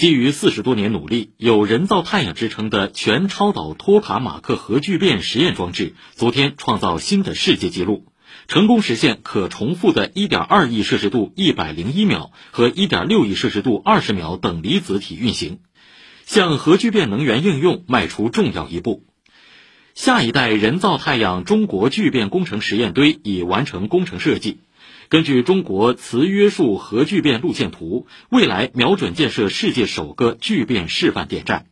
基于四十多年努力，有“人造太阳”之称的全超导托卡马克核聚变实验装置，昨天创造新的世界纪录，成功实现可重复的1.2亿摄氏度101秒和1.6亿摄氏度20秒等离子体运行，向核聚变能源应用迈出重要一步。下一代人造太阳中国聚变工程实验堆已完成工程设计。根据中国磁约束核聚变路线图，未来瞄准建设世界首个聚变示范电站。